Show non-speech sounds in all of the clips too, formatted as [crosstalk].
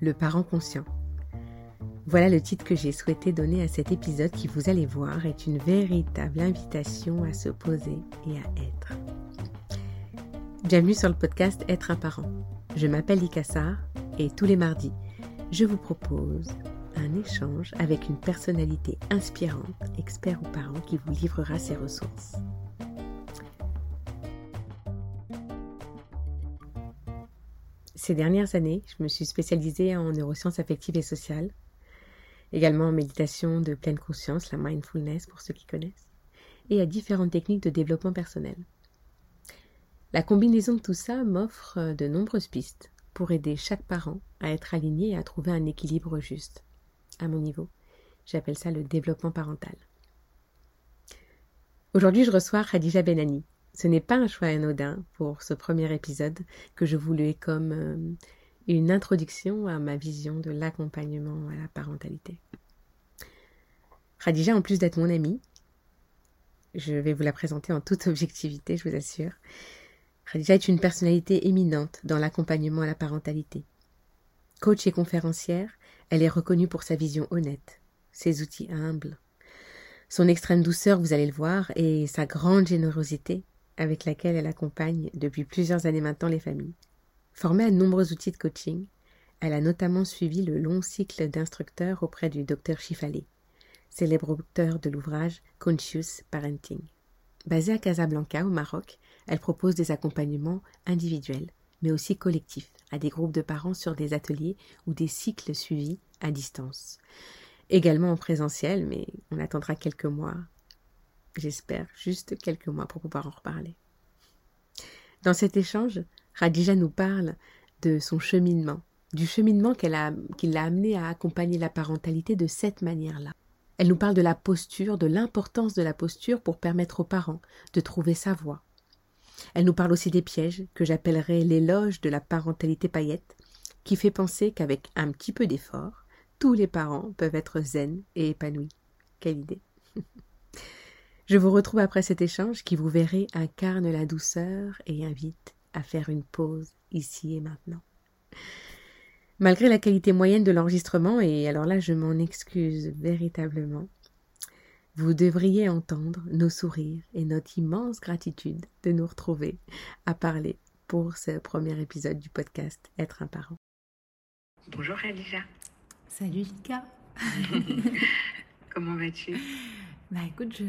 le parent conscient. Voilà le titre que j'ai souhaité donner à cet épisode qui, vous allez voir, est une véritable invitation à se poser et à être. Bienvenue sur le podcast Être un parent. Je m'appelle Ikassar et tous les mardis, je vous propose un échange avec une personnalité inspirante, expert ou parent, qui vous livrera ses ressources. Ces dernières années, je me suis spécialisée en neurosciences affectives et sociales, également en méditation de pleine conscience, la mindfulness pour ceux qui connaissent, et à différentes techniques de développement personnel. La combinaison de tout ça m'offre de nombreuses pistes pour aider chaque parent à être aligné et à trouver un équilibre juste. À mon niveau, j'appelle ça le développement parental. Aujourd'hui, je reçois Khadija Benani. Ce n'est pas un choix anodin pour ce premier épisode que je voulais comme euh, une introduction à ma vision de l'accompagnement à la parentalité. Khadija, en plus d'être mon amie, je vais vous la présenter en toute objectivité, je vous assure. Khadija est une personnalité éminente dans l'accompagnement à la parentalité. Coach et conférencière, elle est reconnue pour sa vision honnête, ses outils humbles, son extrême douceur, vous allez le voir, et sa grande générosité avec laquelle elle accompagne depuis plusieurs années maintenant les familles. Formée à de nombreux outils de coaching, elle a notamment suivi le long cycle d'instructeurs auprès du docteur Chifalé, célèbre auteur de l'ouvrage Conscious Parenting. Basée à Casablanca, au Maroc, elle propose des accompagnements individuels, mais aussi collectifs, à des groupes de parents sur des ateliers ou des cycles suivis à distance. Également en présentiel, mais on attendra quelques mois. J'espère juste quelques mois pour pouvoir en reparler. Dans cet échange, Radija nous parle de son cheminement, du cheminement qui l'a amené à accompagner la parentalité de cette manière-là. Elle nous parle de la posture, de l'importance de la posture pour permettre aux parents de trouver sa voie. Elle nous parle aussi des pièges, que j'appellerais l'éloge de la parentalité paillette, qui fait penser qu'avec un petit peu d'effort, tous les parents peuvent être zen et épanouis. Quelle idée [laughs] Je vous retrouve après cet échange qui, vous verrez, incarne la douceur et invite à faire une pause ici et maintenant. Malgré la qualité moyenne de l'enregistrement, et alors là je m'en excuse véritablement, vous devriez entendre nos sourires et notre immense gratitude de nous retrouver à parler pour ce premier épisode du podcast Être un parent. Bonjour Elisa. Salut Lika. [laughs] comment vas-tu? Bah écoute, je,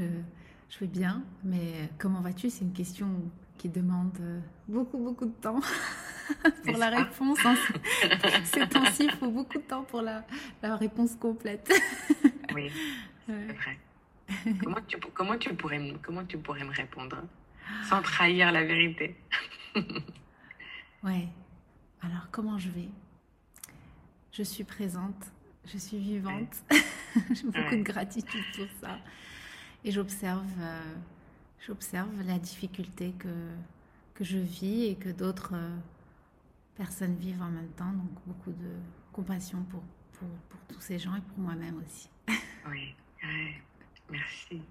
je vais bien, mais comment vas-tu? C'est une question qui demande beaucoup, beaucoup de temps [laughs] pour la réponse. Hein. [laughs] Ces temps-ci, il faut beaucoup de temps pour la, la réponse complète. oui, c'est vrai. Comment tu, comment, tu pourrais, comment tu pourrais me répondre sans trahir la vérité? Ouais. Alors, comment je vais? Je suis présente, je suis vivante. [laughs] J'ai beaucoup de gratitude pour ça. Et j'observe, euh, j'observe la difficulté que, que je vis et que d'autres euh, personnes vivent en même temps. Donc, beaucoup de compassion pour, pour, tous ces gens et pour moi-même aussi. [laughs] oui, merci.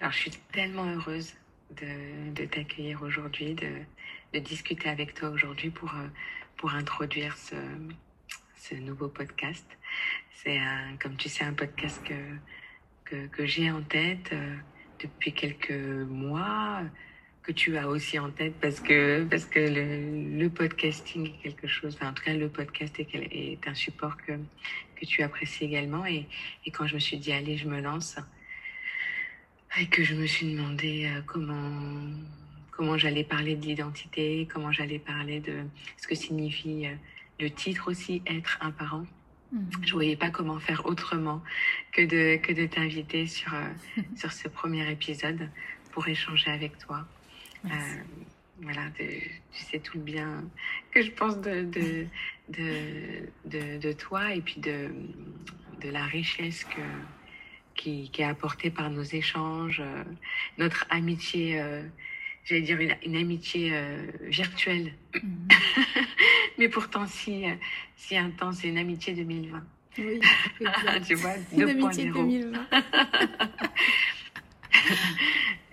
Alors, je suis tellement heureuse de, de t'accueillir aujourd'hui, de, de, discuter avec toi aujourd'hui pour, euh, pour introduire ce, ce nouveau podcast. C'est, comme tu sais, un podcast que, que, j'ai en tête euh, depuis quelques mois, que tu as aussi en tête parce que, parce que le, le podcasting est quelque chose, en tout cas, le podcast est, est un support que, que tu apprécies également. Et, et quand je me suis dit, allez, je me lance, et que je me suis demandé euh, comment, comment j'allais parler de l'identité, comment j'allais parler de ce que signifie euh, le titre aussi, être un parent. Mhm. Je voyais pas comment faire autrement que de, que de t'inviter sur, euh, [laughs] sur ce premier épisode pour échanger avec toi. Euh, voilà, de, tu sais tout le bien que je pense de, de, de, de, toi et puis de, de la richesse que, qui, qui est apportée par nos échanges, euh, notre amitié, j'allais dire une, une amitié euh, virtuelle, mm. [laughs] mais pourtant si, euh, si intense, c'est une amitié 2020. Oui, [laughs] tu vois, une amitié 2020. [laughs]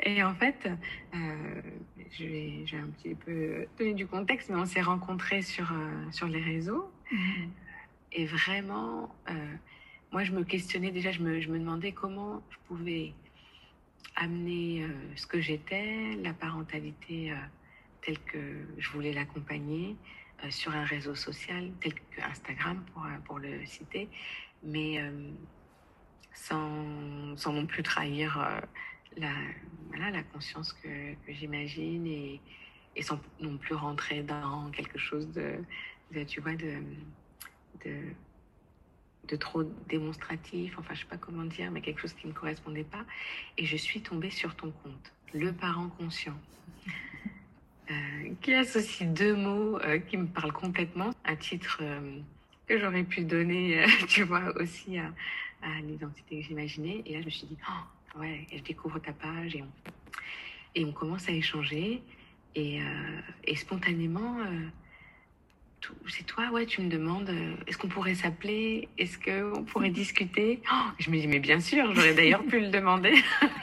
Et en fait, euh, je, vais, un petit peu donner du contexte, mais on s'est rencontrés sur, euh, sur les réseaux. Mmh. et vraiment, moi, je me questionnais déjà, je me, je me demandais comment je pouvais amener ce que j'étais, la parentalité telle que je voulais l'accompagner sur un réseau social tel que Instagram pour, pour le citer, mais sans, sans, non plus trahir la, la conscience que, que j'imagine et, et, sans non plus rentrer dans quelque chose de, de tu vois, de, de, de, trop démonstratif, enfin je sais pas comment dire, mais quelque chose qui ne me correspondait pas. Et je suis tombée sur ton compte, le parent conscient. [laughs] Euh, qui associe deux mots euh, qui me parlent complètement, un titre euh, que j'aurais pu donner, [laughs] tu vois, aussi à, à l'identité que j'imaginais. Et là, je me suis dit, oh, ouais, je découvre ta page et on, et on commence à échanger. Et, et spontanément, c'est toi, ouais, tu me demandes, euh, est-ce qu'on pourrait s'appeler? Est-ce qu'on pourrait discuter? Oh, Je me dis, mais bien sûr, j'aurais d'ailleurs pu le demander.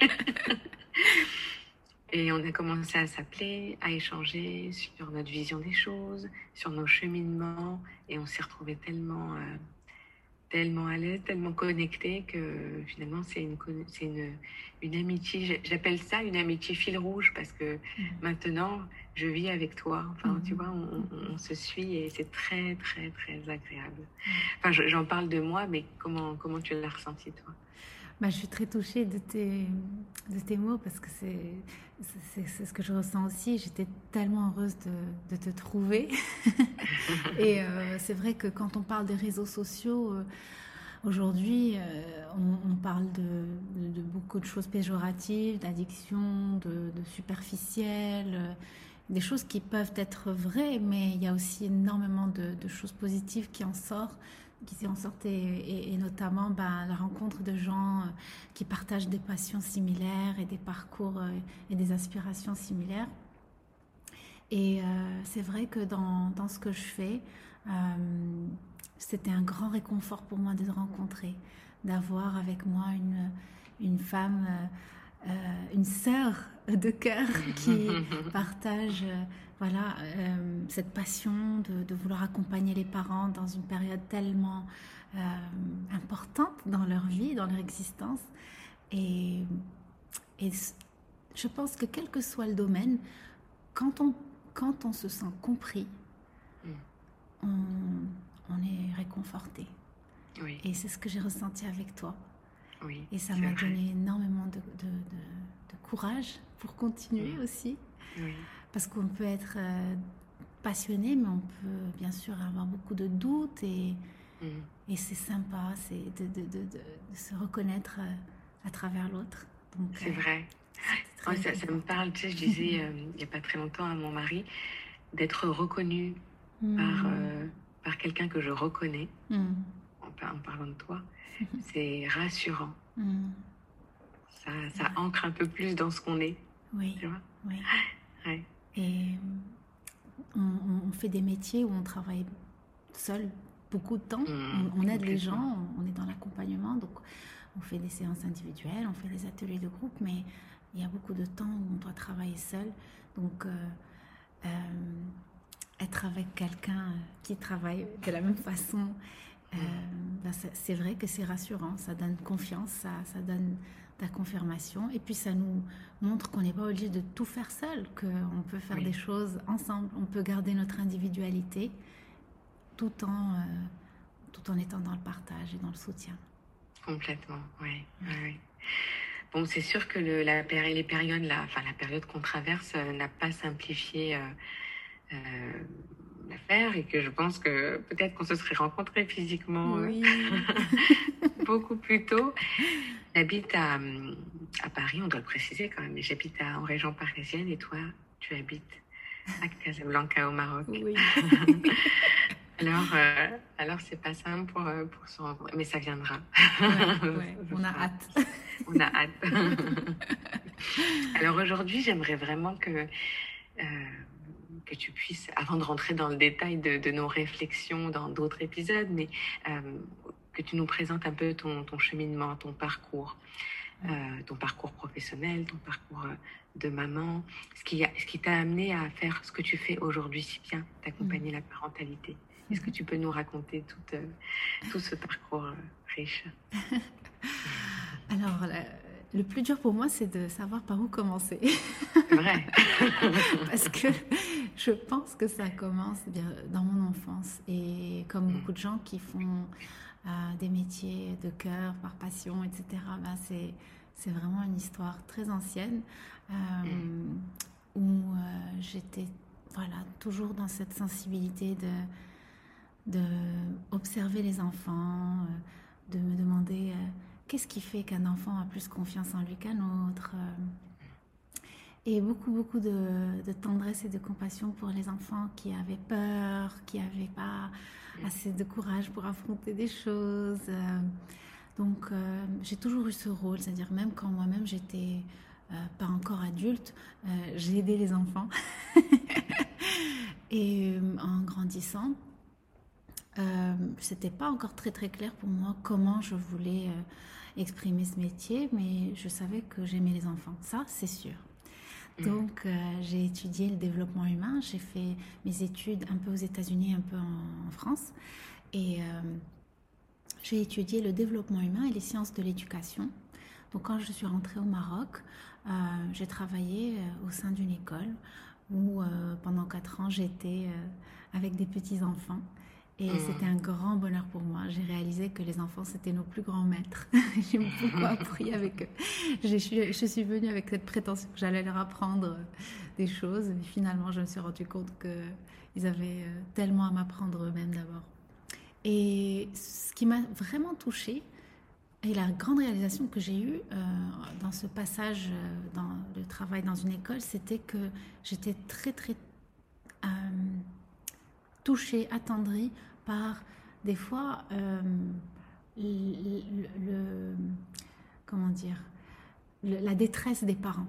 [laughs] et on a commencé à s'appeler, à échanger sur notre vision des choses, sur nos cheminements. Et on s'est retrouvés tellement tellement à l'aise, tellement connecté que finalement c'est une, c'est une, une amitié, j'appelle ça une amitié fil rouge parce que mmh. maintenant je vis avec toi, enfin tu vois, on, on, se suit et c'est très très très agréable. Enfin j'en parle de moi, mais comment, comment tu l'as ressenti toi? Bah, je suis très touchée de tes, de tes mots parce que c'est, ce que je ressens aussi. J'étais tellement heureuse de, de te trouver. [laughs] et euh, c'est vrai que quand on parle des réseaux sociaux, euh, aujourd'hui, euh, on, on, parle de, de, beaucoup de choses péjoratives, d'addiction, de, de superficiel, des choses qui peuvent être vraies, mais il y a aussi énormément de, choses positives qui en sortent qui en sortent et, notamment ben, la rencontre de gens euh, qui partagent des passions similaires et des parcours euh, et des aspirations similaires. Et euh, c'est vrai que dans, ce que je fais, c'était un grand réconfort pour moi de rencontrer, d'avoir avec moi une femme, une sœur de cœur qui partage voilà, euh, cette passion de, vouloir accompagner les parents dans une période tellement euh, importante dans leur vie, dans leur existence. Et, et, je pense que quel que soit le domaine, quand on, quand on se sent compris, mm. on, on, est réconforté. Oui. Et c'est ce que j'ai ressenti avec toi. Oui, et ça m'a donné énormément de, de, de, courage pour continuer mm. aussi. Oui. Parce qu'on peut être euh, passionné, mais on peut bien sûr avoir beaucoup de doutes et, mm. et c'est sympa c'est de, de, de, de, se reconnaître euh, à travers l'autre. C'est euh, vrai. ça, ça, me parle, tu sais, je disais il n'y a pas très longtemps à mon mari d'être reconnu mm. par, par quelqu'un que je reconnais, mm. en, en, parlant de toi, c'est rassurant. Ça, ça ancre un peu plus dans ce qu'on est. Oui. Tu vois oui. [laughs] Ouais. Et on, fait des métiers où on travaille seul beaucoup de temps. Mmh, on, aide les gens, on, est dans l'accompagnement, donc on fait des séances individuelles, on fait des ateliers de groupe, mais il y a beaucoup de temps où on doit travailler seul. Donc, euh, euh, être avec quelqu'un qui travaille de la même façon, euh, mmh. ben c'est vrai que c'est rassurant, ça donne confiance, ça, ça donne la confirmation. Et puis ça nous montre qu'on n'est pas obligé de tout faire seul, qu'on peut faire des choses ensemble, on peut garder notre individualité tout en, euh, tout en étant dans le partage et dans le soutien. Complètement, oui. oui. Bon, c'est sûr que le, la, les périodes, la, enfin, la période qu'on traverse euh, n'a pas simplifié euh, l'affaire et que je pense que peut-être qu'on se serait rencontrés physiquement oui. [laughs] [laughs] beaucoup plus tôt. J'habite à, à, Paris, on doit le préciser quand même, j'habite en région parisienne et toi, tu habites à Casablanca au Maroc. Oui. [laughs] alors, euh, alors c'est pas simple pour, euh, pour se rencontrer, mais ça viendra. Ouais, [laughs] [laughs] on a hâte. on a hâte. alors aujourd'hui, j'aimerais vraiment que, euh, que tu puisses, avant de rentrer dans le détail de, de nos réflexions dans d'autres épisodes, mais euh, que tu nous présentes un peu ton, ton cheminement, ton parcours. ton parcours professionnel, ton parcours de maman, ce qui, ce qui t'a amené à faire ce que tu fais aujourd'hui si bien, d'accompagner la parentalité. Est-ce que tu peux nous raconter tout, tout ce parcours riche? [laughs] Alors, le plus dur pour moi, c'est de savoir par où commencer. Vrai. [laughs] Parce que je pense que ça commence eh bien dans mon enfance. Et comme mm. beaucoup de gens qui font euh, des métiers de cœur, par passion, etc., ben c'est, c'est vraiment une histoire très ancienne euh, mm. où euh, j'étais voilà, toujours dans cette sensibilité de, de observer les enfants, de me demander qu'est-ce qui fait qu'un enfant a plus confiance en lui qu'un autre euh, Et beaucoup, beaucoup de, tendresse et de compassion pour les enfants qui avaient peur, qui n'avaient pas assez de courage pour affronter des choses. Euh, donc, euh, j'ai toujours eu ce rôle, c'est-à-dire même quand moi-même j'étais pas encore adulte, j'ai aidé les enfants. [laughs] et en grandissant, euh, c'était pas encore très très clair pour moi comment je voulais exprimer ce métier, mais je savais que j'aimais les enfants. Ça, c'est sûr. Mm. Donc, euh, j'ai étudié le développement humain. J'ai fait mes études un peu aux États-Unis, un peu en, France. Et euh, j'ai étudié le développement humain et les sciences de l'éducation. Donc, quand je suis rentrée au Maroc, euh, j'ai travaillé au sein d'une école où pendant quatre ans, j'étais avec des petits-enfants. Et hmm. c'était un grand bonheur pour moi. J'ai réalisé que les enfants, c'était nos plus grands maîtres. [laughs] J'ai beaucoup [laughs] appris avec eux. Je suis, je suis venue avec cette prétention que j'allais leur apprendre des choses. Mais finalement, je me suis rendu compte qu'ils avaient euh, tellement à m'apprendre eux-mêmes d'abord. Et ce qui m'a vraiment touchée, et la grande réalisation que j'ai eue euh, dans ce passage euh, dans le travail dans une école, c'était que j'étais très, très touchée, attendrie par des fois euh, le, comment dire la détresse des parents.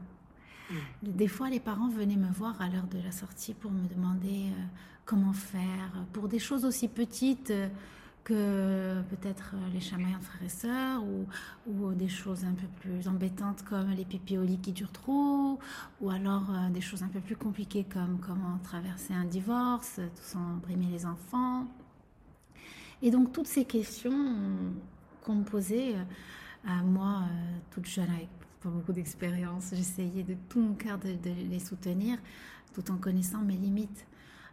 Mm. Des fois, les parents venaient me voir à l'heure de la sortie pour me demander euh, comment faire pour des choses aussi petites euh, que peut-être les chamaillants de frères et sœurs ou, ou, des choses un peu plus embêtantes comme les pipiolis qui durent trop ou alors des choses un peu plus compliquées comme comment traverser un divorce, tout sans brimer les enfants. Et donc toutes ces questions qu'on me posait euh, à moi, euh, toute jeune, avec pas beaucoup d'expérience, j'essayais de tout mon cœur de, les soutenir, tout en connaissant mes limites.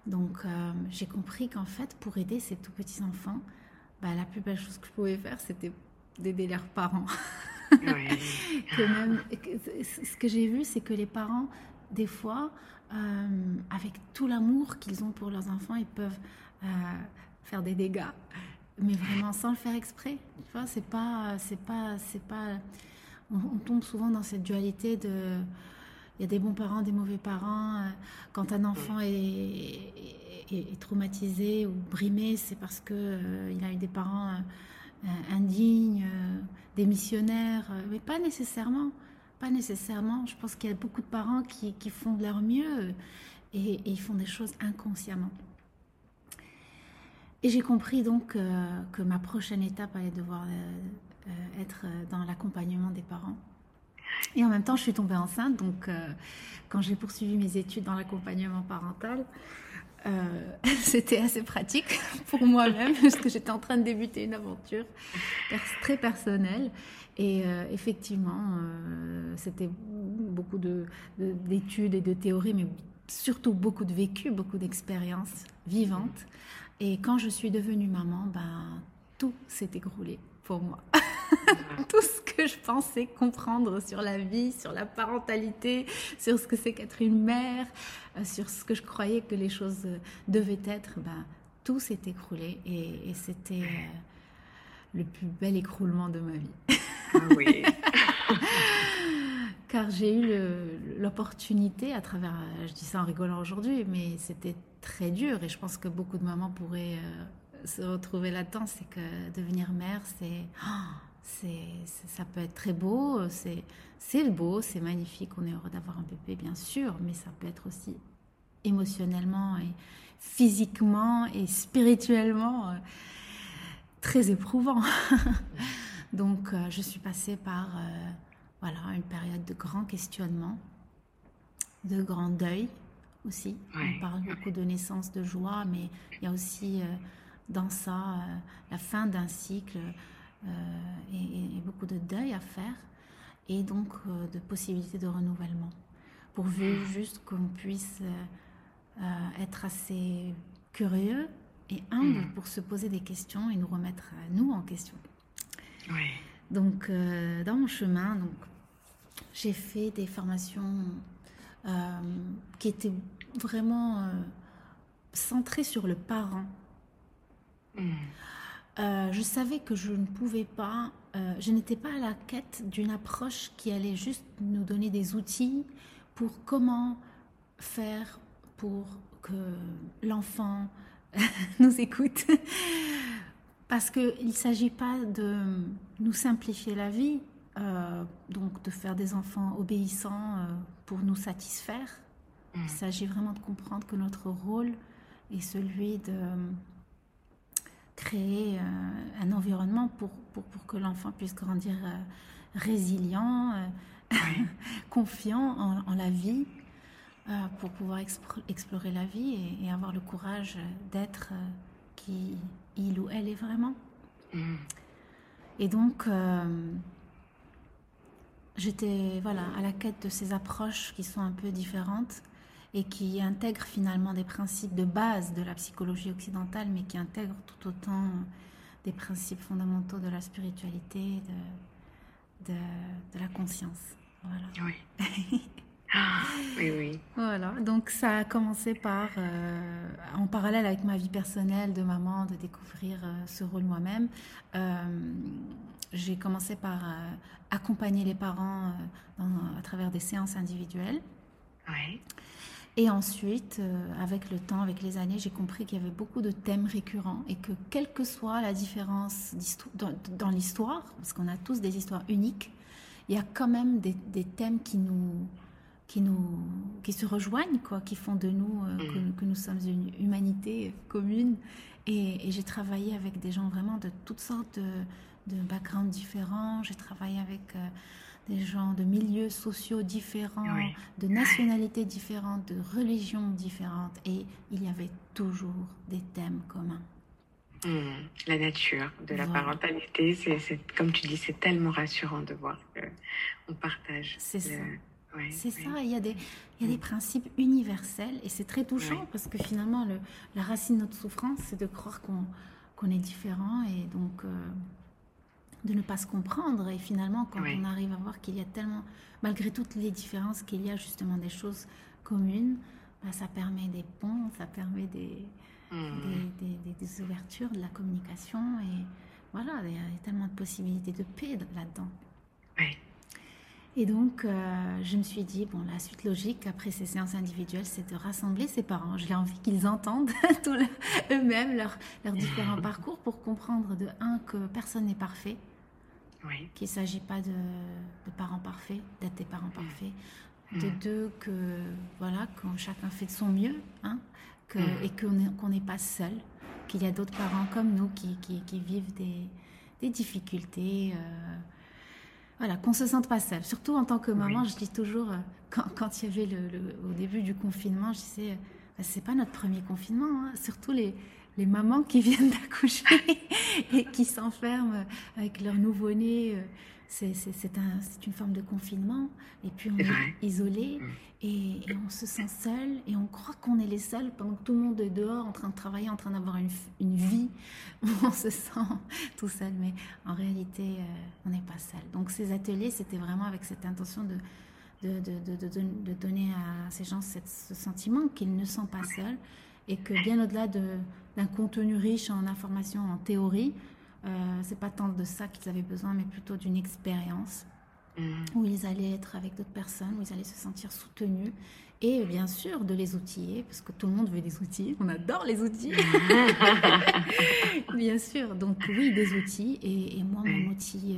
Donc euh, j'ai compris qu'en fait, pour aider ces tout petits enfants, bah, la plus belle chose que je pouvais faire, c'était d'aider leurs parents. [laughs] même, ce que j'ai vu, c'est que les parents, des fois, avec tout l'amour qu'ils ont pour leurs enfants, ils peuvent faire des dégâts, mais vraiment sans le faire exprès. Tu vois, c'est pas, c'est pas, c'est pas. On, tombe souvent dans cette dualité de. Il y a des bons parents, des mauvais parents. Quand un enfant est, est, traumatisé ou brimé, c'est parce que euh, il a eu des parents euh, indignes, euh, des missionnaires, mais pas nécessairement. Pas nécessairement. Je pense qu'il y a beaucoup de parents qui, font de leur mieux et, et ils font des choses inconsciemment. Et j'ai compris donc euh, que ma prochaine étape allait devoir euh, euh, être dans l'accompagnement des parents. Et en même temps, je suis tombée enceinte, donc quand j'ai poursuivi mes études dans l'accompagnement parental, [laughs] c'était assez pratique pour moi-même, [laughs] parce que j'étais en train de débuter une aventure très personnelle. Et effectivement, c'était beaucoup d'études de, et de théories, mais surtout beaucoup de vécu, beaucoup d'expériences vivantes. Et quand je suis devenue maman, ben, tout s'est écroulé pour moi. [laughs] tout ce que je pensais comprendre sur la vie, sur la parentalité, sur ce que c'est qu'être une mère, euh, sur ce que je croyais que les choses euh, devaient être, ben, tout s'est écroulé et, c'était euh, le plus bel écroulement de ma vie. Ah oui. [laughs] Car j'ai eu l'opportunité à travers, je dis ça en rigolant aujourd'hui, mais c'était très dur et je pense que beaucoup de mamans pourraient euh, se retrouver là-dedans, c'est que devenir mère, c'est, oh, c'est, ça peut être très beau, c'est, c'est beau, c'est magnifique, on est heureux d'avoir un bébé bien sûr, mais ça peut être aussi émotionnellement et physiquement et spirituellement euh, très éprouvant. [laughs] Donc euh, je suis passée par voilà, une période de grand questionnement, de grand deuil aussi. On parle beaucoup de naissance, de joie, mais il y a aussi dans ça la fin d'un cycle et, beaucoup de deuil à faire, et donc de possibilités de renouvellement. Pourvu juste qu'on puisse être assez curieux et humble mm. pour se poser des questions et nous remettre nous en question. Donc, euh, dans mon chemin, donc, j'ai fait des formations euh, qui étaient vraiment euh, centrées sur le parent. Mm. je savais que je ne pouvais pas, je n'étais pas à la quête d'une approche qui allait juste nous donner des outils pour comment faire pour que l'enfant [laughs] nous écoute. Parce qu'il ne s'agit pas de nous simplifier la vie, euh, donc de faire des enfants obéissants euh, pour nous satisfaire. Il mm. s'agit vraiment de comprendre que notre rôle est celui de créer euh, un environnement pour, pour, pour que l'enfant puisse grandir résilient, [laughs] confiant en, en, la vie pour pouvoir explorer la vie et, avoir le courage d'être qui il ou elle est vraiment. Mm. Et donc, j'étais voilà, à la quête de ces approches qui sont un peu différentes et qui intègrent finalement des principes de base de la psychologie occidentale, mais qui intègrent tout autant des principes fondamentaux de la spiritualité, de, de, de la conscience. Voilà. Oui. Ah, [laughs] oui, oui. Voilà, donc ça a commencé par, euh, en parallèle avec ma vie personnelle de maman, de découvrir euh, ce rôle moi-même. Euh, j'ai commencé par accompagner les parents à travers des séances individuelles. Et ensuite, avec le temps, avec les années, j'ai compris qu'il y avait beaucoup de thèmes récurrents et que quelle que soit la différence dans, dans l'histoire, parce qu'on a tous des histoires uniques, il y a quand même des, des thèmes qui nous, qui nous qui se rejoignent quoi qui font de nous euh, mm. que, nous sommes une humanité commune et, j'ai travaillé avec des gens vraiment de toutes sortes de, de backgrounds différents j'ai travaillé avec euh, des gens de milieux sociaux différents de nationalités différentes de religions différentes. Et il y avait toujours des thèmes communs. Mm. la nature de la parentalité c'est comme tu dis c'est tellement rassurant de voir qu'on partage c'est ça. C'est ça, il y, a des, il y a des principes universels et c'est très touchant parce que finalement, le, la racine de notre souffrance, c'est de croire qu'on est différent et donc euh, de ne pas se comprendre. Et finalement, quand on arrive à voir qu'il y a tellement, malgré toutes les différences, qu'il y a justement des choses communes, bah, ça permet des ponts, ça permet des, mmh. des, des, ouvertures, de la communication et voilà, il y a tellement de possibilités de paix là-dedans. Oui. Et donc, euh, je me suis dit, bon, la suite logique après ces séances individuelles, c'est de rassembler ses parents. J'ai envie qu'ils entendent [laughs] eux-mêmes leurs leur différents [laughs] parcours pour comprendre, de un, que personne n'est parfait, oui. qu'il ne s'agit pas de, de, parents parfaits, d'être des parents mm. parfaits. De mm. deux, que voilà, que chacun fait de son mieux, hein, que, mm. et qu'on n'est pas seul, qu'il y a d'autres parents comme nous qui, qui, qui vivent des, des difficultés. Euh, voilà, qu'on se sente pas seul. Surtout en tant que maman, je dis toujours, euh, quand, quand, il y avait le, au début du confinement, je disais, euh, bah, c'est pas notre premier confinement, hein. surtout les, les mamans qui [laughs] viennent d'accoucher et qui s'enferment avec leur nouveau-né. Euh, c'est un, une forme de confinement. Et puis on est, isolé mm. et, on se sent seul et on croit qu'on est les seuls pendant que tout le monde est dehors en train de travailler, en train d'avoir une, une, vie. [laughs] On se sent tout seul, mais en réalité, euh, on n'est pas seul. Donc ces ateliers, c'était vraiment avec cette intention de, de, de, de, donner à ces gens ce sentiment qu'ils ne sont pas seuls et que bien au-delà d'un contenu riche en informations, en théorie, euh, c'est pas tant de ça qu'ils avaient besoin, mais plutôt d'une expérience mm. où ils allaient être avec d'autres personnes, où ils allaient se sentir soutenus et bien sûr de les outiller, parce que tout le monde veut des outils, on adore les outils. [laughs] bien sûr, donc oui, des outils. Et, moi, mon outil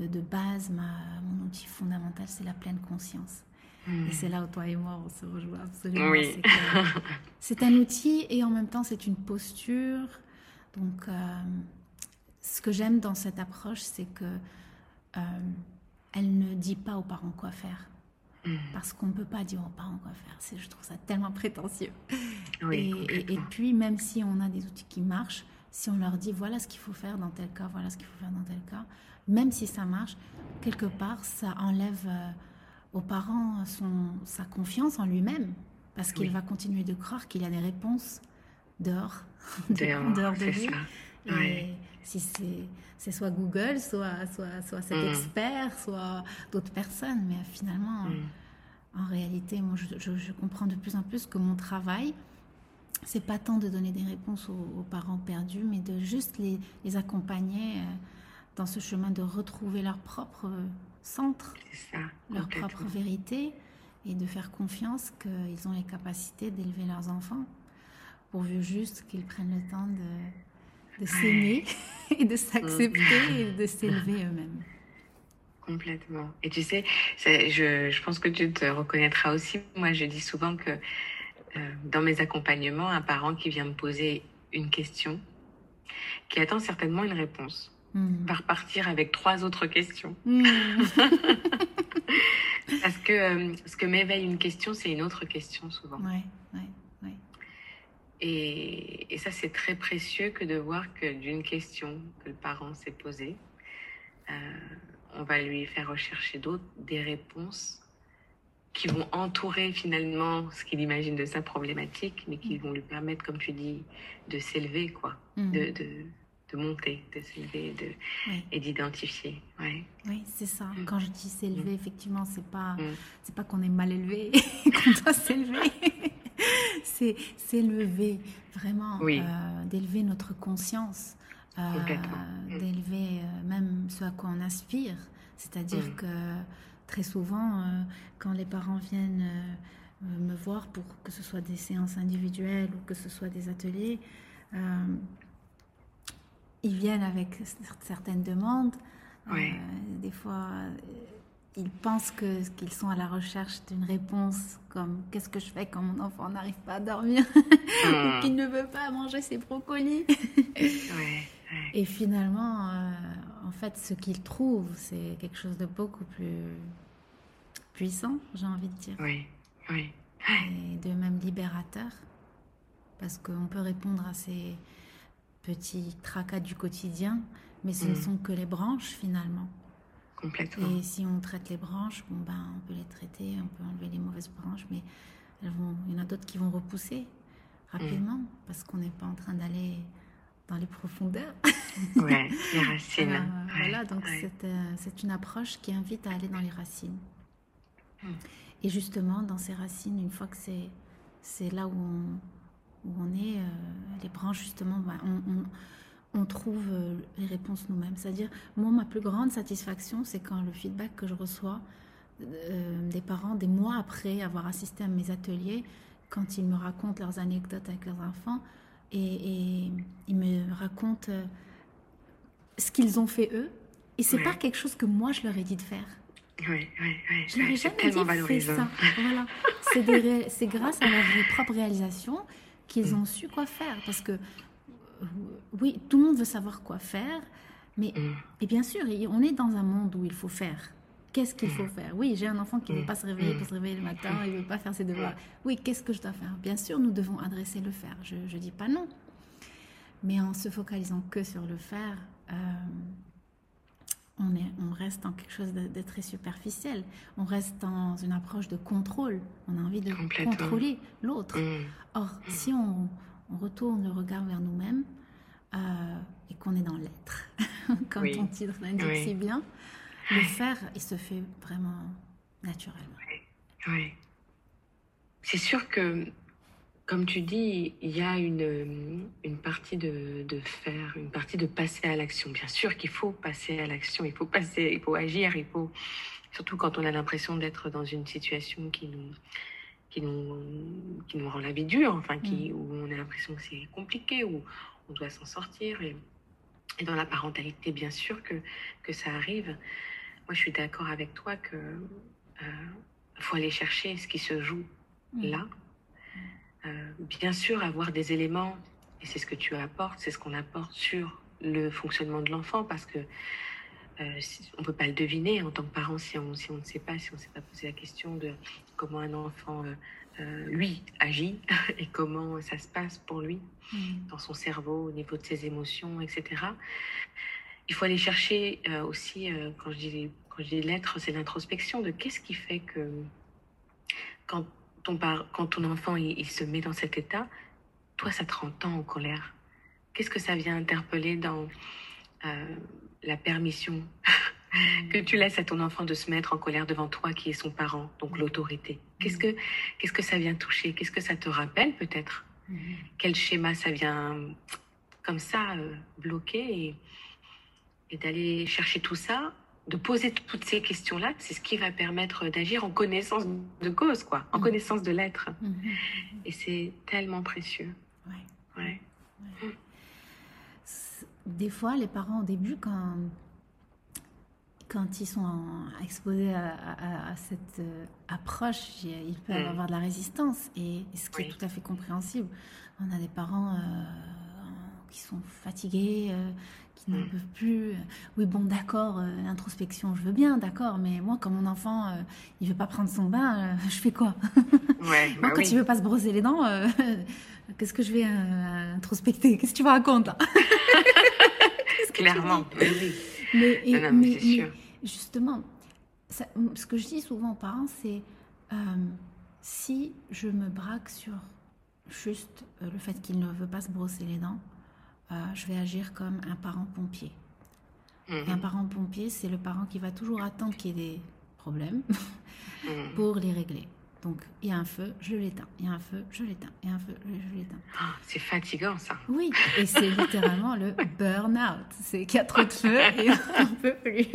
euh, de base, ma, mon outil fondamental, c'est la pleine conscience. Mm. Et c'est là où toi et moi, on se rejoint absolument. [laughs] C'est un outil et en même temps, c'est une posture. Donc, euh, ce que j'aime dans cette approche, c'est que euh, elle ne dit pas aux parents quoi faire. Mm. Parce qu'on ne peut pas dire aux parents quoi faire. Je trouve ça tellement prétentieux. et, puis, même si on a des outils qui marchent, si on leur dit voilà ce qu'il faut faire dans tel cas, voilà ce qu'il faut faire dans tel cas, même si ça marche, quelque part, ça enlève euh, aux parents son, sa confiance en lui-même. Parce qu'il va continuer de croire qu'il a des réponses dehors, [laughs] dehors, dehors de lui. Et si c'est soit Google, soit, soit, soit cet mm. expert, soit d'autres personnes. Mais finalement, mm. en réalité, moi, je, je, comprends de plus en plus que mon travail, c'est pas tant de donner des réponses aux, parents perdus, mais de juste les, les, accompagner euh, dans ce chemin de retrouver leur propre centre, ça, leur propre vérité, et de faire confiance qu'ils ont les capacités d'élever leurs enfants, pourvu juste qu'ils prennent le temps de, de s'aimer [laughs] et de s'accepter et de s'élever eux-mêmes. Complètement. Et tu sais, je, je, pense que tu te reconnaîtras aussi. Moi, je dis souvent que euh, dans mes accompagnements, un parent qui vient me poser une question, qui attend certainement une réponse, hmm. par partir avec trois autres questions. Hmm. [laughs] Parce que euh, ce que m'éveille une question, c'est une autre question souvent. Ouais, ouais, ouais. Et, et ça, c'est très précieux que de voir que d'une question que le parent s'est posée, euh, on va lui faire rechercher d'autres, des réponses qui vont entourer finalement ce qu'il imagine de sa problématique, mais qui vont lui permettre, comme tu dis, de s'élever, quoi, mm. de, de, de, monter, de s'élever de, et d'identifier. Ouais. Oui, c'est ça. Mm. Quand je dis s'élever, mm. effectivement, c'est pas, c'est pas qu'on est mal élevé [laughs] qu'on doit s'élever. [laughs] c'est s'élever, vraiment, euh, d'élever notre conscience, euh, d'élever euh, même ce à quoi on aspire. C'est-à-dire que très souvent, euh, quand les parents viennent me voir pour que ce soit des séances individuelles ou que ce soit des ateliers, ils viennent avec certaines demandes. des fois, ils pensent que qu'ils sont à la recherche d'une réponse comme qu'est-ce que je fais quand mon enfant n'arrive pas à dormir? [laughs] Ou qu'il ne veut pas manger ses brocolis? [laughs] Et finalement, en fait, ce qu'ils trouvent, c'est quelque chose de beaucoup plus puissant, j'ai envie de dire. Oui, oui. Et de même libérateur, parce qu'on peut répondre à ces petits tracas du quotidien, mais ce ne mm. sont que les branches finalement. Complètement. Et si on traite les branches, bon ben, on peut les traiter, on peut enlever les mauvaises branches, mais elles vont, il y en a d'autres qui vont repousser rapidement, mm. parce qu'on n'est pas en train d'aller dans les profondeurs. ouais, les [laughs] racines. Euh, voilà, donc euh, c'est une approche qui invite à aller dans les racines. Et justement, dans ces racines, une fois que c'est, c'est là où on, où on est, euh, les branches, justement, bah, on, on, trouve euh, les réponses nous-mêmes. C'est-à-dire, moi, ma plus grande satisfaction, c'est quand le feedback que je reçois euh, des parents, des mois après avoir assisté à mes ateliers, quand ils me racontent leurs anecdotes avec leurs enfants, et, et ils me racontent ce qu'ils ont fait eux. Et c'est pas quelque chose que moi je leur ai dit de faire. Oui, oui, oui. Je n'aurais jamais dit ça. Voilà. C'est grâce à leur propre réalisation qu'ils ont su quoi faire. Parce que, euh, oui, tout le monde veut savoir quoi faire. Mais, mm. et bien sûr, on est dans un monde où il faut faire. Qu'est-ce qu'il faut mm. faire? Oui, j'ai un enfant qui ne veut mm. pas se réveiller pour se réveiller le matin, il ne veut pas faire ses devoirs. Oui, qu'est-ce que je dois faire? Bien sûr, nous devons adresser le faire. Je ne dis pas non. Mais en se focalisant que sur le faire, euh, on, est, on reste dans quelque chose de, très superficiel. On reste dans une approche de contrôle. On a envie de contrôler l'autre. Mm. Or, mm. si on, retourne le regard vers nous-mêmes euh, et qu'on est dans l'être, [laughs] comme ton titre l'indique si bien, le faire, il se fait vraiment naturellement. Oui. C'est sûr que comme tu dis, il y a une, une partie de, de, faire, une partie de passer à l'action. Bien sûr qu'il faut passer à l'action, il faut passer, il faut agir, il faut, surtout quand on a l'impression d'être dans une situation qui nous, qui nous, qui nous rend la vie dure, enfin, qui, mm. où on a l'impression que c'est compliqué, où on doit s'en sortir. Et, et, dans la parentalité, bien sûr que, que ça arrive. Moi, je suis d'accord avec toi que euh, faut aller chercher ce qui se joue mm. là euh, bien sûr, avoir des éléments, et c'est ce que tu apportes, c'est ce qu'on apporte sur le fonctionnement de l'enfant, parce que euh, on ne peut pas le deviner en tant que parent si on, si on ne sait pas, si on ne s'est pas posé la question de comment un enfant, lui, agit [laughs] et comment ça se passe pour lui, mm. dans son cerveau, au niveau de ses émotions, etc. Il faut aller chercher aussi, quand je dis, quand je dis l'être, c'est l'introspection de qu'est-ce qui fait que quand ton, quand ton enfant il, se met dans cet état, toi, ça te rend tant en colère. Qu'est-ce que ça vient interpeller dans euh, la permission [laughs] que tu laisses à ton enfant de se mettre en colère devant toi qui est son parent, donc l'autorité? Qu'est-ce que qu'est-ce que ça vient toucher? Qu'est-ce que ça te rappelle peut-être? Quel schéma ça vient comme ça euh, bloquer et, et d'aller chercher tout ça de poser toutes ces questions-là, c'est ce qui va permettre d'agir en connaissance de cause, quoi, en mm. connaissance de l'être. Mm, mm, Et c'est tellement précieux. Ouais. Des fois, les parents, au début, quand, quand ils sont exposés à, cette euh, approche, ils peuvent avoir de la résistance, et, ce qui est tout à fait compréhensible. On a des parents euh, qui sont fatigués, euh, qui ne mm. peuvent plus. Oui, bon, d'accord, euh, l'introspection, je veux bien, d'accord, mais moi, quand mon enfant, euh, il veut pas prendre son bain, euh, [laughs] je fais quoi? Ouais, [laughs] Moi, bah quand il veut pas se brosser les dents, [laughs] qu'est-ce que je vais introspecter? Qu'est-ce que tu me racontes Clairement, oui. Mais, non, mais, sûr. justement, ce que je dis souvent aux parents, c'est si je me braque sur juste le fait qu'il ne veut pas se brosser les dents, euh, je vais agir comme un parent pompier. un mhm. parent pompier, c'est le parent qui va toujours attendre qu'il y ait des problèmes mhm. [laughs] pour les régler. Donc, il y a un feu, je l'éteins. Il y a un feu, je l'éteins. Il y a un feu, je l'éteins. Ah, c'est fatigant, ça. Oui, et c'est littéralement le [laughs] burn-out. C'est trop de feu et on ne peut plus.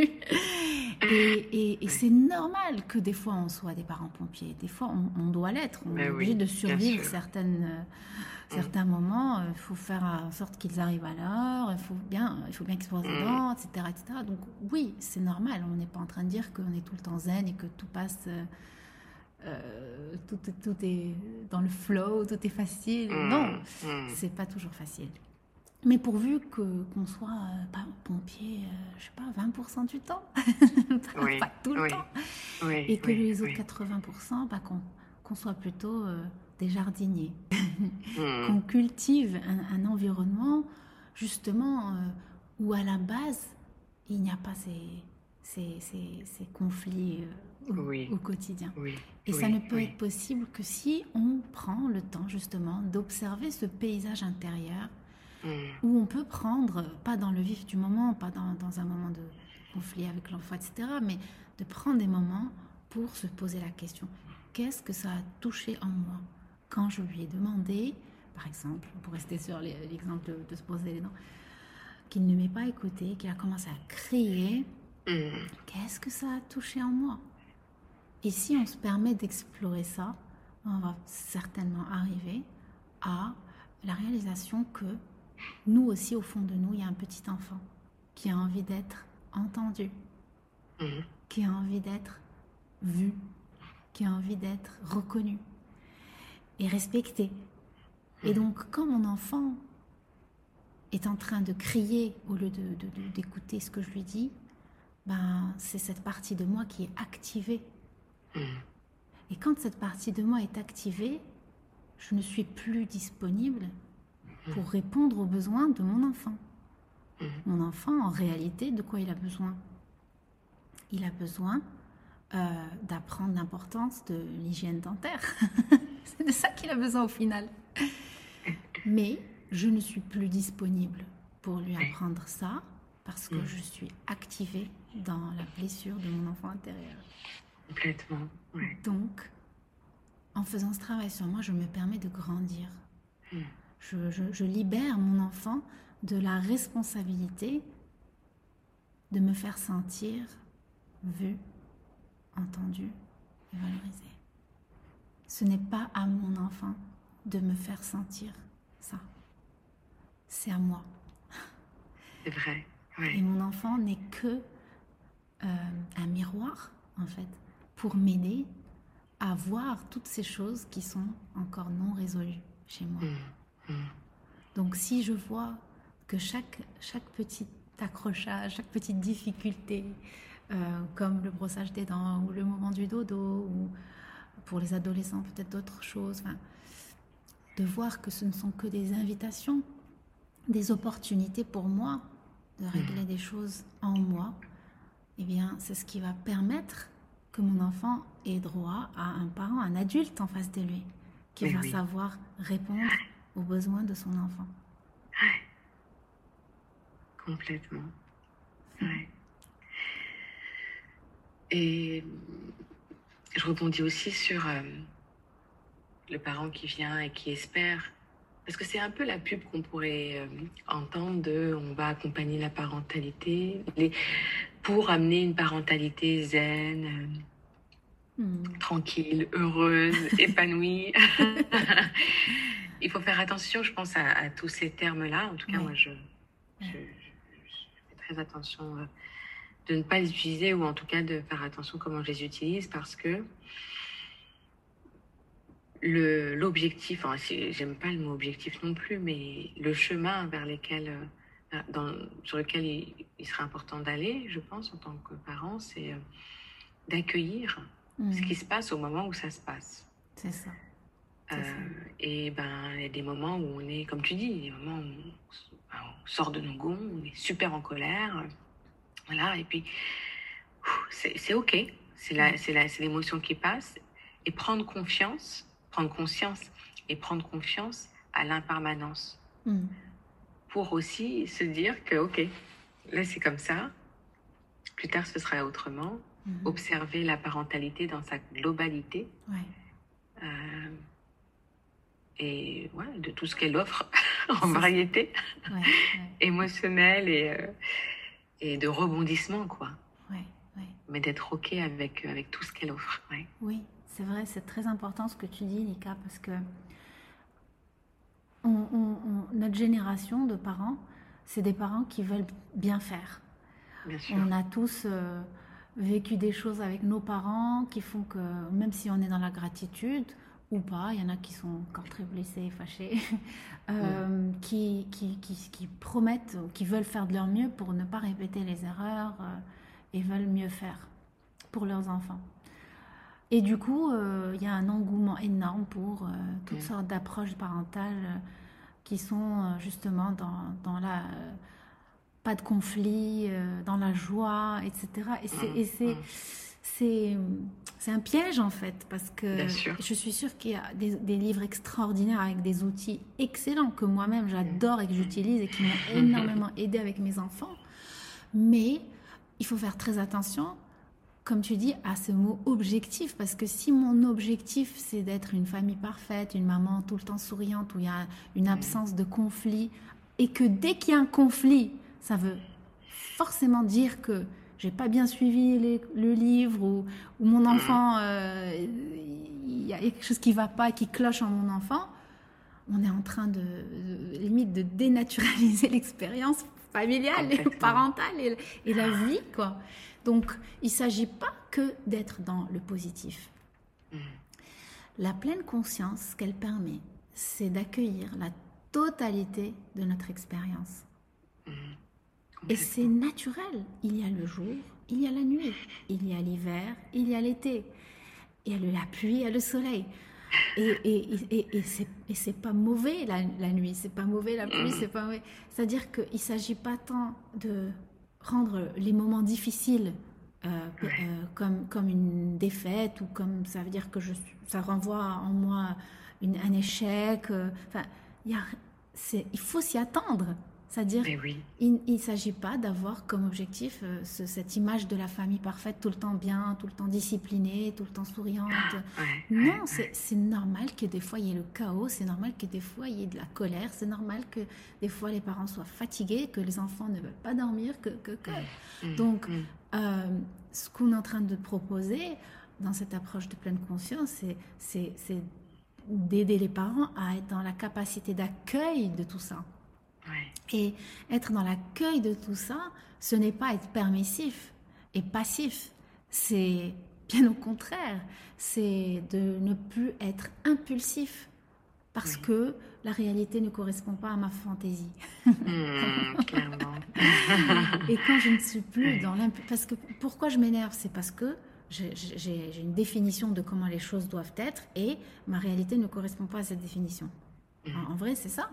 Et, c'est normal que des fois, on soit des parents pompiers. Des fois, on, doit l'être. On est obligé de survivre certaines certains moments, il faut faire en sorte qu'ils arrivent à l'heure, il faut bien, il faut bien qu'ils soient dedans, etc., etc. Donc oui, c'est normal. On n'est pas en train de dire qu'on est tout le temps zen et que tout passe, euh, euh, tout, tout, est dans le flow, tout est facile. Mm. Non, mm. c'est pas toujours facile. Mais pourvu que qu'on soit euh, pas pompier, je sais pas, 20% du temps, [laughs] pas tout le temps, et que les autres 80%, bah, qu'on soit plutôt des jardiniers, hmm. [laughs] qu'on cultive un, environnement justement euh, où à la base il n'y a pas ces, ces, ces, conflits euh, au, quotidien. Et ça ne peut être possible que si on prend le temps justement d'observer ce paysage intérieur où on peut prendre, pas dans le vif du moment, pas dans, dans un moment de conflit avec l'enfant, etc., mais de prendre des moments pour se poser la question, qu'est-ce que ça a touché en moi quand je lui ai demandé, par exemple, pour rester sur l'exemple de, se poser les dents, qu'il ne m'ait pas écouté, qu'il a commencé à crier, mm. qu'est-ce que ça a touché en moi? Et si on se permet d'explorer ça, on va certainement arriver à la réalisation que nous aussi, au fond de nous, il y a un petit enfant qui a envie d'être entendu, mm. qui a envie d'être vu, qui a envie d'être reconnu et respecté. Et hmm. donc, quand mon enfant est en train de crier au lieu d'écouter de, ce que je lui dis, ben, c'est cette partie de moi qui est activée. Hmm. Et quand cette partie de moi est activée, je ne suis plus disponible pour hmm. répondre aux besoins de mon enfant. Mon enfant, en réalité, de quoi il a besoin? Il a besoin euh, d'apprendre l'importance de l'hygiène dentaire. [laughs] C'est de ça qu'il a besoin au final. Mais je ne suis plus disponible pour lui apprendre ça parce que mm. je suis activée dans la blessure de mon enfant intérieur. Complètement. Donc, en faisant ce travail sur moi, je me permets de grandir. Mm. Je, libère mon enfant de la responsabilité de me faire sentir vu, entendu et valorisé. Ce n'est pas à mon enfant de me faire sentir ça. C'est à moi. C'est vrai. Et mon enfant n'est que euh, un miroir, en fait, pour m'aider à voir toutes ces choses qui sont encore non résolues chez moi. Mmh, mmh. Donc si je vois que chaque, chaque petit accrochage, chaque petite difficulté, euh, comme le brossage des dents ou le moment du dodo, ou pour les adolescents peut-être d'autres choses. de voir que ce ne sont que des invitations, des opportunités pour moi de régler mmh. des choses en moi, eh bien, c'est ce qui va permettre que mon enfant ait droit à un parent, un adulte en face de lui, qui va savoir répondre aux besoins de son enfant. Complètement. Ouais. Et je rebondis aussi sur euh, le parent qui vient et qui espère, parce que c'est un peu la pub qu'on pourrait euh, entendre de on va accompagner la parentalité pour amener une parentalité zen, euh, hmm. tranquille, heureuse, épanouie. [laughs] Il faut faire attention, je pense, à, tous ces termes-là. En tout cas, moi, je, fais très attention de ne pas les utiliser ou en tout cas de faire attention comment je les utilise parce que l'objectif, enfin, j'aime pas le mot objectif non plus, mais le chemin vers lesquels, euh, dans, sur lequel il, serait important d'aller, je pense, en tant que parent, c'est euh, d'accueillir ce mmh. qui se passe au moment où ça se passe. C'est ça. Euh, et ben, il y a des moments où on est, comme tu dis, des moments où on, on sort de nos gonds, on est super en colère, voilà, et puis c'est OK, c'est l'émotion qui passe. Et prendre confiance, prendre conscience et prendre confiance à l'impermanence. Hmm. Pour aussi se dire que, OK, là c'est comme ça, plus tard ce sera autrement. Hmm. Observer la parentalité dans sa globalité. Euh, et ouais, de tout ce qu'elle offre [laughs] en variété émotionnelle et, euh, et de rebondissement, quoi. Mais d'être OK avec, avec tout ce qu'elle offre. Oui, c'est vrai, c'est très important ce que tu dis, Lika, parce que on, notre génération de parents, c'est des parents qui veulent bien faire. Bien sûr. On a tous euh, vécu des choses avec nos parents qui font que, même si on est dans la gratitude, ou pas, il y en a qui sont encore très blessés, fâchés, [laughs] euh, qui, qui, qui, qui, promettent, qui veulent faire de leur mieux pour ne pas répéter les erreurs euh, et veulent mieux faire pour leurs enfants. Et du coup, euh, il y a un engouement énorme pour toutes sortes d'approches parentales qui sont justement dans, dans la pas de conflit, dans la joie, etc. Et c'est c'est un piège en fait, parce que je suis sûre qu'il y a des, livres extraordinaires avec des outils excellents que moi-même j'adore et que j'utilise et qui m'ont énormément aidé avec mes enfants. Mais il faut faire très attention, comme tu dis, à ce mot objectif, parce que si mon objectif c'est d'être une famille parfaite, une maman tout le temps souriante, où il y a une absence de conflit, et que dès qu'il y a un conflit, ça veut forcément dire que j'ai pas bien suivi le livre ou, mon mm. enfant, euh, il y a quelque chose qui va pas, qui cloche en mon enfant, on est en train de, limite de dénaturaliser [laughs] l'expérience familiale et parentale et, la vie quoi. Donc il s'agit pas que d'être dans le positif. Mm. La pleine conscience qu'elle permet, c'est d'accueillir la totalité de notre expérience. Et c'est naturel. Il y a le jour, il y a la nuit, il y a l'hiver, il y a l'été, il y a la pluie, il y a le soleil. Et, et, et, et c'est pas mauvais la, la nuit, c'est pas mauvais la pluie, c'est pas mauvais. C'est-à-dire qu'il ne s'agit pas tant de rendre les moments difficiles euh, euh, comme, comme une défaite ou comme ça veut dire que je, ça renvoie en moi une, un échec. Euh, enfin, il, y a, il faut s'y attendre. C'est-à-dire, il ne s'agit pas d'avoir comme objectif euh, cette image de la famille parfaite, tout le temps bien, tout le temps disciplinée, tout le temps souriante. Ah, non, c'est normal que des fois il y ait le chaos, c'est normal que des fois il y ait de la colère, c'est normal que des fois les parents soient fatigués, que les enfants ne veulent pas dormir, que... que, que. Mm, Donc, mm. euh, ce qu'on est en train de proposer dans cette approche de pleine conscience, c'est d'aider les parents à être dans la capacité d'accueil de tout ça. Et être dans l'accueil de tout ça, ce n'est pas être permissif et passif. C'est bien au contraire, c'est de ne plus être impulsif parce que la réalité ne correspond pas à ma fantaisie. [laughs] Clairement. Et quand je ne suis plus dans l'imp... Parce que pourquoi je m'énerve C'est parce que j'ai une définition de comment les choses doivent être et ma réalité ne correspond pas à cette définition. En, en vrai, c'est ça.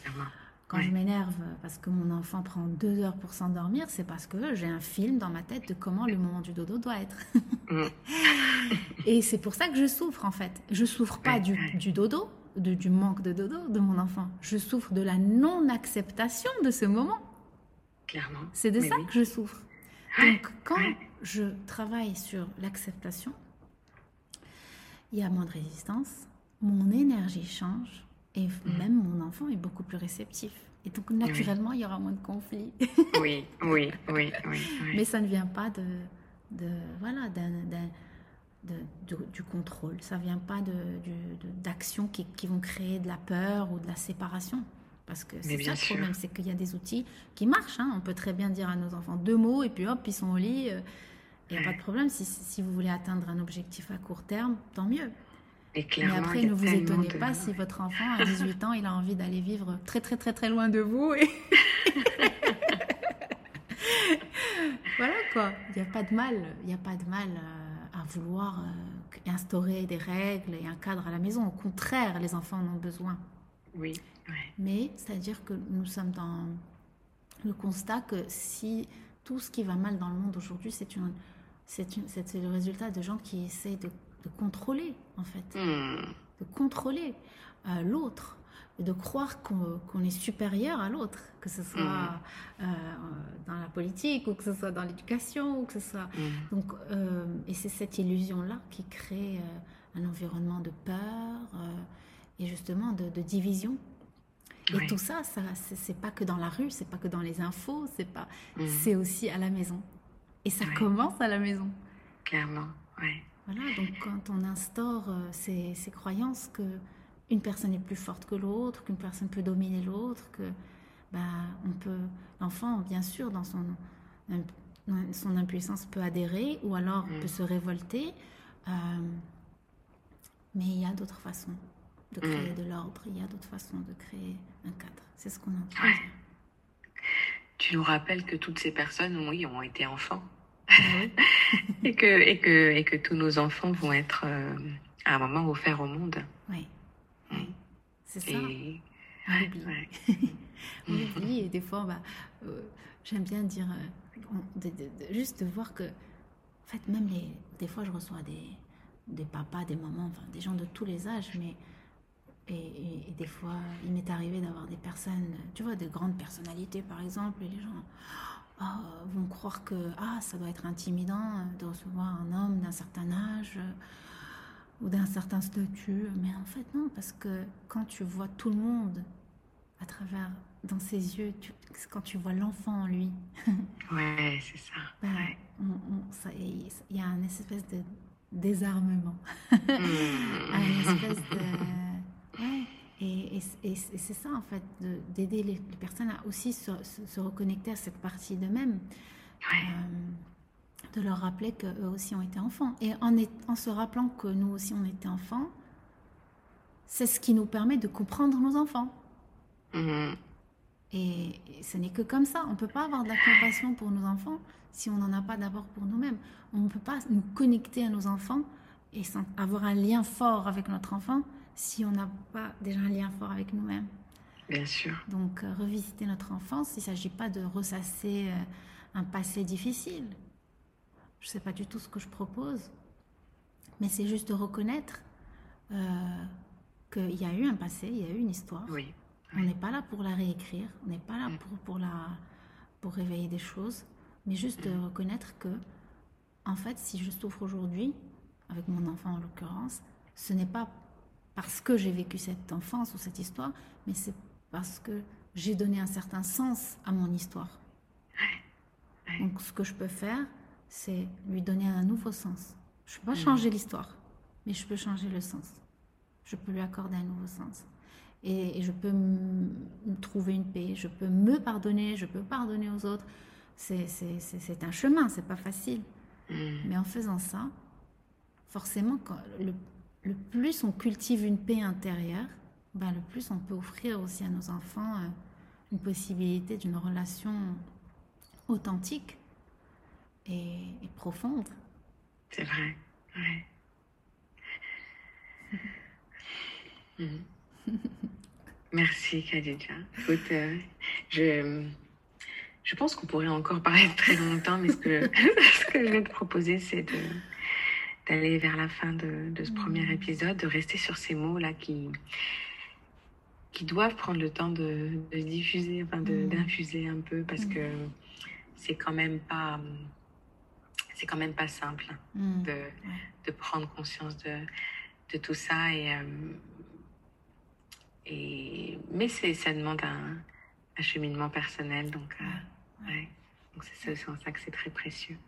Clairement. Quand je m'énerve parce que mon enfant prend deux heures pour s'endormir, c'est parce que j'ai un film dans ma tête de comment le moment du dodo doit être. Mm. [laughs] Et c'est pour ça que je souffre en fait. Je souffre pas du, du dodo, de- du manque de dodo de mon enfant. Je souffre de la non-acceptation de ce moment. Clairement. C'est de Mais ça oui. que je souffre. Donc quand je travaille sur l'acceptation, il y a moins de résistance, mon énergie change et Mm. même mon enfant est beaucoup plus réceptif. Et donc naturellement, il y aura moins de conflits. [laughs] Oui, oui, oui, oui. Mais ça ne vient pas de, de voilà, de- de- du contrôle. Ça ne vient pas de, du- de- d'actions qui, qui vont créer de la peur ou de la séparation. Parce que c'est ça le problème, c'est qu'il y a des outils qui marchent. hein. On peut très bien dire à nos enfants deux mots et puis hop, ils sont au lit. euh, Il n'y a pas de problème. Si, si vous voulez atteindre un objectif à court terme, tant mieux. Et après, ne vous étonnez de- pas si votre enfant, à [laughs] 18 ans, il a envie d'aller vivre très, très, très, très loin de vous. Et... [laughs] voilà quoi. Il n'y a pas de mal. Il n'y a pas de mal euh, à vouloir euh, instaurer des règles et un cadre à la maison. Au contraire, les enfants en ont besoin. Oui, ouais. Mais c'est-à-dire que nous sommes dans le constat que si tout ce qui va mal dans le monde aujourd'hui, c'est une, c'est le résultat de gens qui essaient de, de contrôler, en fait Hmm, de contrôler euh, l'autre, de croire qu'on est supérieur à l'autre, que ce soit Mhm. euh, dans la politique ou que ce soit dans l'éducation ou que ce soit. hmm. Donc, euh, et c'est cette illusion-là qui crée euh, un environnement de peur et justement de, de division. Et tout ça, ça c'est pas que dans la rue, c'est pas que dans les infos, c'est pas, c'est aussi à la maison. Et ça Ouais. commence à la maison. Clairement, ouais. Voilà, donc quand on instaure euh, ces, ces croyances que une personne est plus forte que l'autre, qu'une personne peut dominer l'autre, que bah, on peut, l'enfant, bien sûr, dans son, son impuissance peut adhérer ou alors Mm. peut se révolter, euh, mais il y a d'autres façons de créer de l'ordre, il y a d'autres façons de créer un cadre. C'est ce qu'on est en train de Ouais. dire. Tu nous rappelles que toutes ces personnes, oui, ont été enfants. [laughs] Et que, et que, et que tous nos enfants vont être, euh, à un moment, offerts au monde. oui, oui. c'est ça. Et, On l'oublie. ouais. [laughs] on [laughs] l'oublie et des fois bah, euh, j'aime bien dire euh, on- de- de- de- juste de voir que en fait même les des fois je reçois des des papas des mamans enfin des gens de tous les âges mais et, et- et des fois il m'est arrivé d'avoir des personnes tu vois de grandes personnalités par exemple et les gens ah, vont croire que ah ça doit être intimidant euh, de recevoir un homme d'un certain âge euh, ou d'un certain statut mais en fait non parce que quand tu vois tout le monde à travers, dans ses yeux, tu- quand tu vois l'enfant en lui, [laughs] Ouais, c'est ça. ben, Ouais. on- il y a une espèce de désarmement, [laughs] Hmm. une espèce de... Ouais. Et, et- et- et c'est ça, en fait, de- d'aider les, les personnes à aussi se, se- se reconnecter à cette partie d'eux-mêmes, Ouais. euh, de leur rappeler qu'eux aussi ont été enfants. Et en, est- en se rappelant que nous aussi on était enfants, c'est ce qui nous permet de comprendre nos enfants. Hmm. Et et ce n'est que comme ça. On ne peut pas avoir de la compassion pour nos enfants si on n'en a pas d'abord pour nous-mêmes. On ne peut pas nous connecter à nos enfants et sans- avoir un lien fort avec notre enfant si on n'a pas déjà un lien fort avec nous-mêmes. Bien sûr. Donc, euh, revisiter notre enfance, il ne s'agit pas de ressasser euh, un passé difficile. Je ne sais pas du tout ce que je propose, mais c'est juste de reconnaître euh, qu'il y a eu un passé, il y a eu une histoire. Oui. On n'est pas là pour la réécrire, on n'est pas là Mm. pour, pour, la, pour réveiller des choses, mais juste de reconnaître que, en fait, si je souffre aujourd'hui, avec mon enfant en l'occurrence, ce n'est pas parce que j'ai vécu cette enfance ou cette histoire, mais c'est parce que j'ai donné un certain sens à mon histoire. Donc, ce que je peux faire, c'est lui donner un nouveau sens. Je ne peux pas changer l'histoire, mais je peux changer le sens. Je peux lui accorder un nouveau sens. Et, et je peux trouver une paix, je peux me pardonner, je peux pardonner aux autres. C'est un chemin, c'est pas facile. Hmm. Mais en faisant ça, forcément, quand le, le plus on cultive une paix intérieure, ben, le plus on peut offrir aussi à nos enfants euh, une possibilité d'une relation authentique et, profonde. C'est vrai, ouais. [laughs] Mhm. Merci Khadija. Écoute, euh, je, je pense qu'on pourrait encore parler très longtemps, mais ce que, [laughs] ce que je vais te proposer, c'est de d'aller vers la fin de, de ce premier Mhm. épisode, de rester sur ces mots-là qui, qui doivent prendre le temps de, de diffuser, enfin Mhm. d'infuser un peu, parce Mhm. que c'est quand même pas, c'est quand même pas simple de, de prendre conscience de, de tout ça et, euh, et mais ça demande un, un cheminement personnel donc euh, ouais. donc c'est en ça que c'est très précieux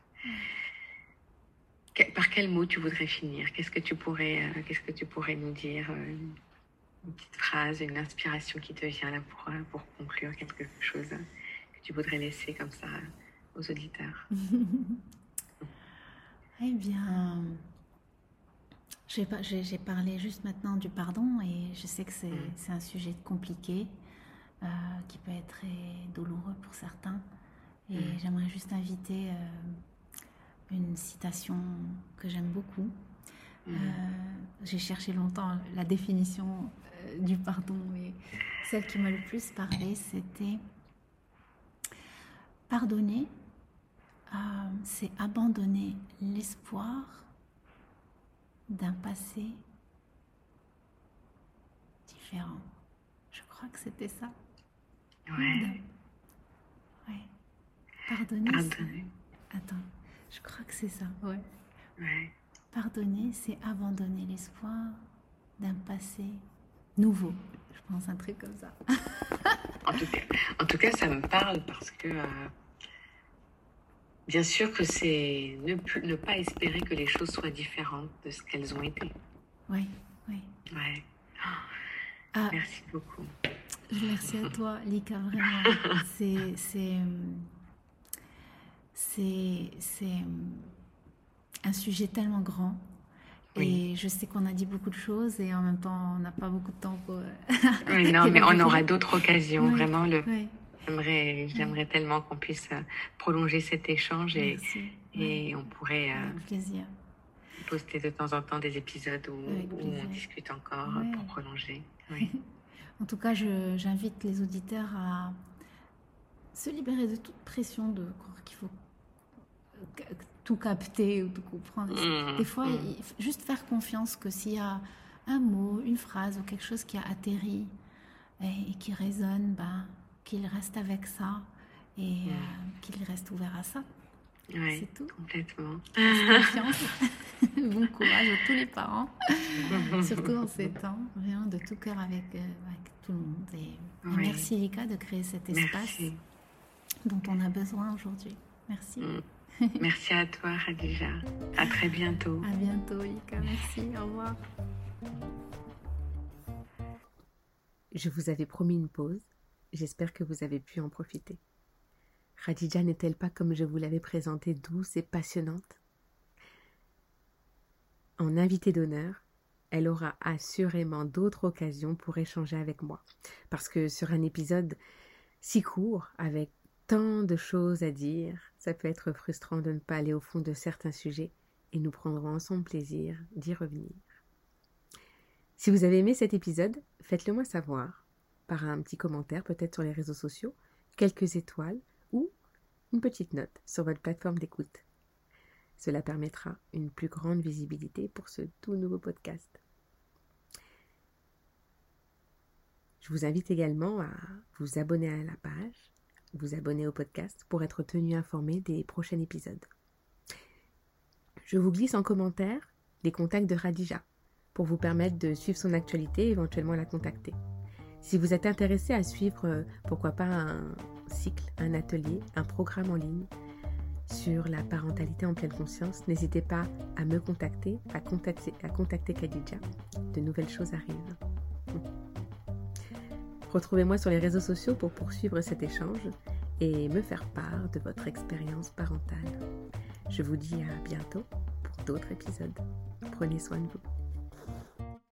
par quel mot tu voudrais finir? Qu'est-ce que tu pourrais euh, qu'est-ce que tu pourrais nous dire euh, une petite phrase une inspiration qui te vient là pour euh, pour conclure quelque chose que tu voudrais laisser comme ça aux auditeurs? [laughs] Eh bien, j'ai parlé juste maintenant du pardon et je sais que c'est Mm. un sujet compliqué euh, qui peut être très douloureux pour certains. Et Mm. j'aimerais juste inviter une citation que j'aime beaucoup. Mhm. Euh, j'ai cherché longtemps la définition euh, du pardon, mais celle qui m'a le plus parlé, c'était pardonner, euh, c'est abandonner l'espoir d'un passé différent. Je crois que c'était ça. ouais Ouais. Pardonner. c'est- pardonner Attends, je crois que c'est ça. Ouais. ouais Pardonner, c'est abandonner l'espoir d'un passé nouveau. Je pense un truc comme ça. [laughs] En tout, cas, en tout cas, ça me parle parce que, euh, bien sûr que c'est ne, plus- ne pas espérer que les choses soient différentes de ce qu'elles ont été. Oui, oui. Ouais. Ah, Merci beaucoup. merci à toi, Lika, vraiment. [laughs] C'est, c'est, euh, un sujet tellement grand. Oui. Et je sais qu'on a dit beaucoup de choses et en même temps, on n'a pas beaucoup de temps pour. Oui, [laughs] non, mais on aura d'autres occasions. Vraiment, le, ouais, j'aimerais, j'aimerais tellement qu'on puisse euh, prolonger cet échange et, et on pourrait euh, avec plaisir. poster de temps en temps des épisodes où, on discute encore pour prolonger. [laughs] Oui. En tout cas, j'invite les auditeurs à se libérer de toute pression de croire qu'il faut tout capter ou tout comprendre. Mm, Des fois, mm. il faut juste faire confiance que s'il y a un mot, une phrase ou quelque chose qui a atterri et, et qui résonne, ben, qu'il reste avec ça et Mm. euh, qu'il reste ouvert à ça. Ouais, C'est tout. complètement. [laughs] Confiance. [laughs] bon courage à tous les parents, [laughs] surtout en ces temps, vraiment de tout cœur avec, euh, avec tout le monde. Et, merci Lika de créer cet espace Merci. dont on a besoin aujourd'hui. Merci. [laughs] Merci à toi, Khadija. À très bientôt. À bientôt Lika, merci, au revoir. Je vous avais promis une pause. J'espère que vous avez pu en profiter. Khadija n'est-elle pas comme je vous l'avais présentée douce et passionnante? En invitée d'honneur, elle aura assurément d'autres occasions pour échanger avec moi. Parce que sur un épisode si court, avec tant de choses à dire, ça peut être frustrant de ne pas aller au fond de certains sujets et nous prendrons ensemble plaisir d'y revenir. Si vous avez aimé cet épisode, faites-le moi savoir par un petit commentaire peut-être sur les réseaux sociaux, quelques étoiles ou une petite note sur votre plateforme d'écoute. Cela permettra une plus grande visibilité pour ce tout nouveau podcast. Je vous invite également à vous abonner à la page, vous abonner au podcast pour être tenu informé des prochains épisodes. Je vous glisse en commentaire les contacts de Radija pour vous permettre de suivre son actualité et éventuellement la contacter. Si vous êtes intéressé à suivre, euh, pourquoi pas, un cycle, un atelier, un programme en ligne sur la parentalité en pleine conscience, n'hésitez pas à me contacter, à contacter, à contacter Khadija. De nouvelles choses arrivent. Retrouvez-moi sur les réseaux sociaux pour poursuivre cet échange et me faire part de votre expérience parentale. Je vous dis à bientôt pour d'autres épisodes. Prenez soin de vous.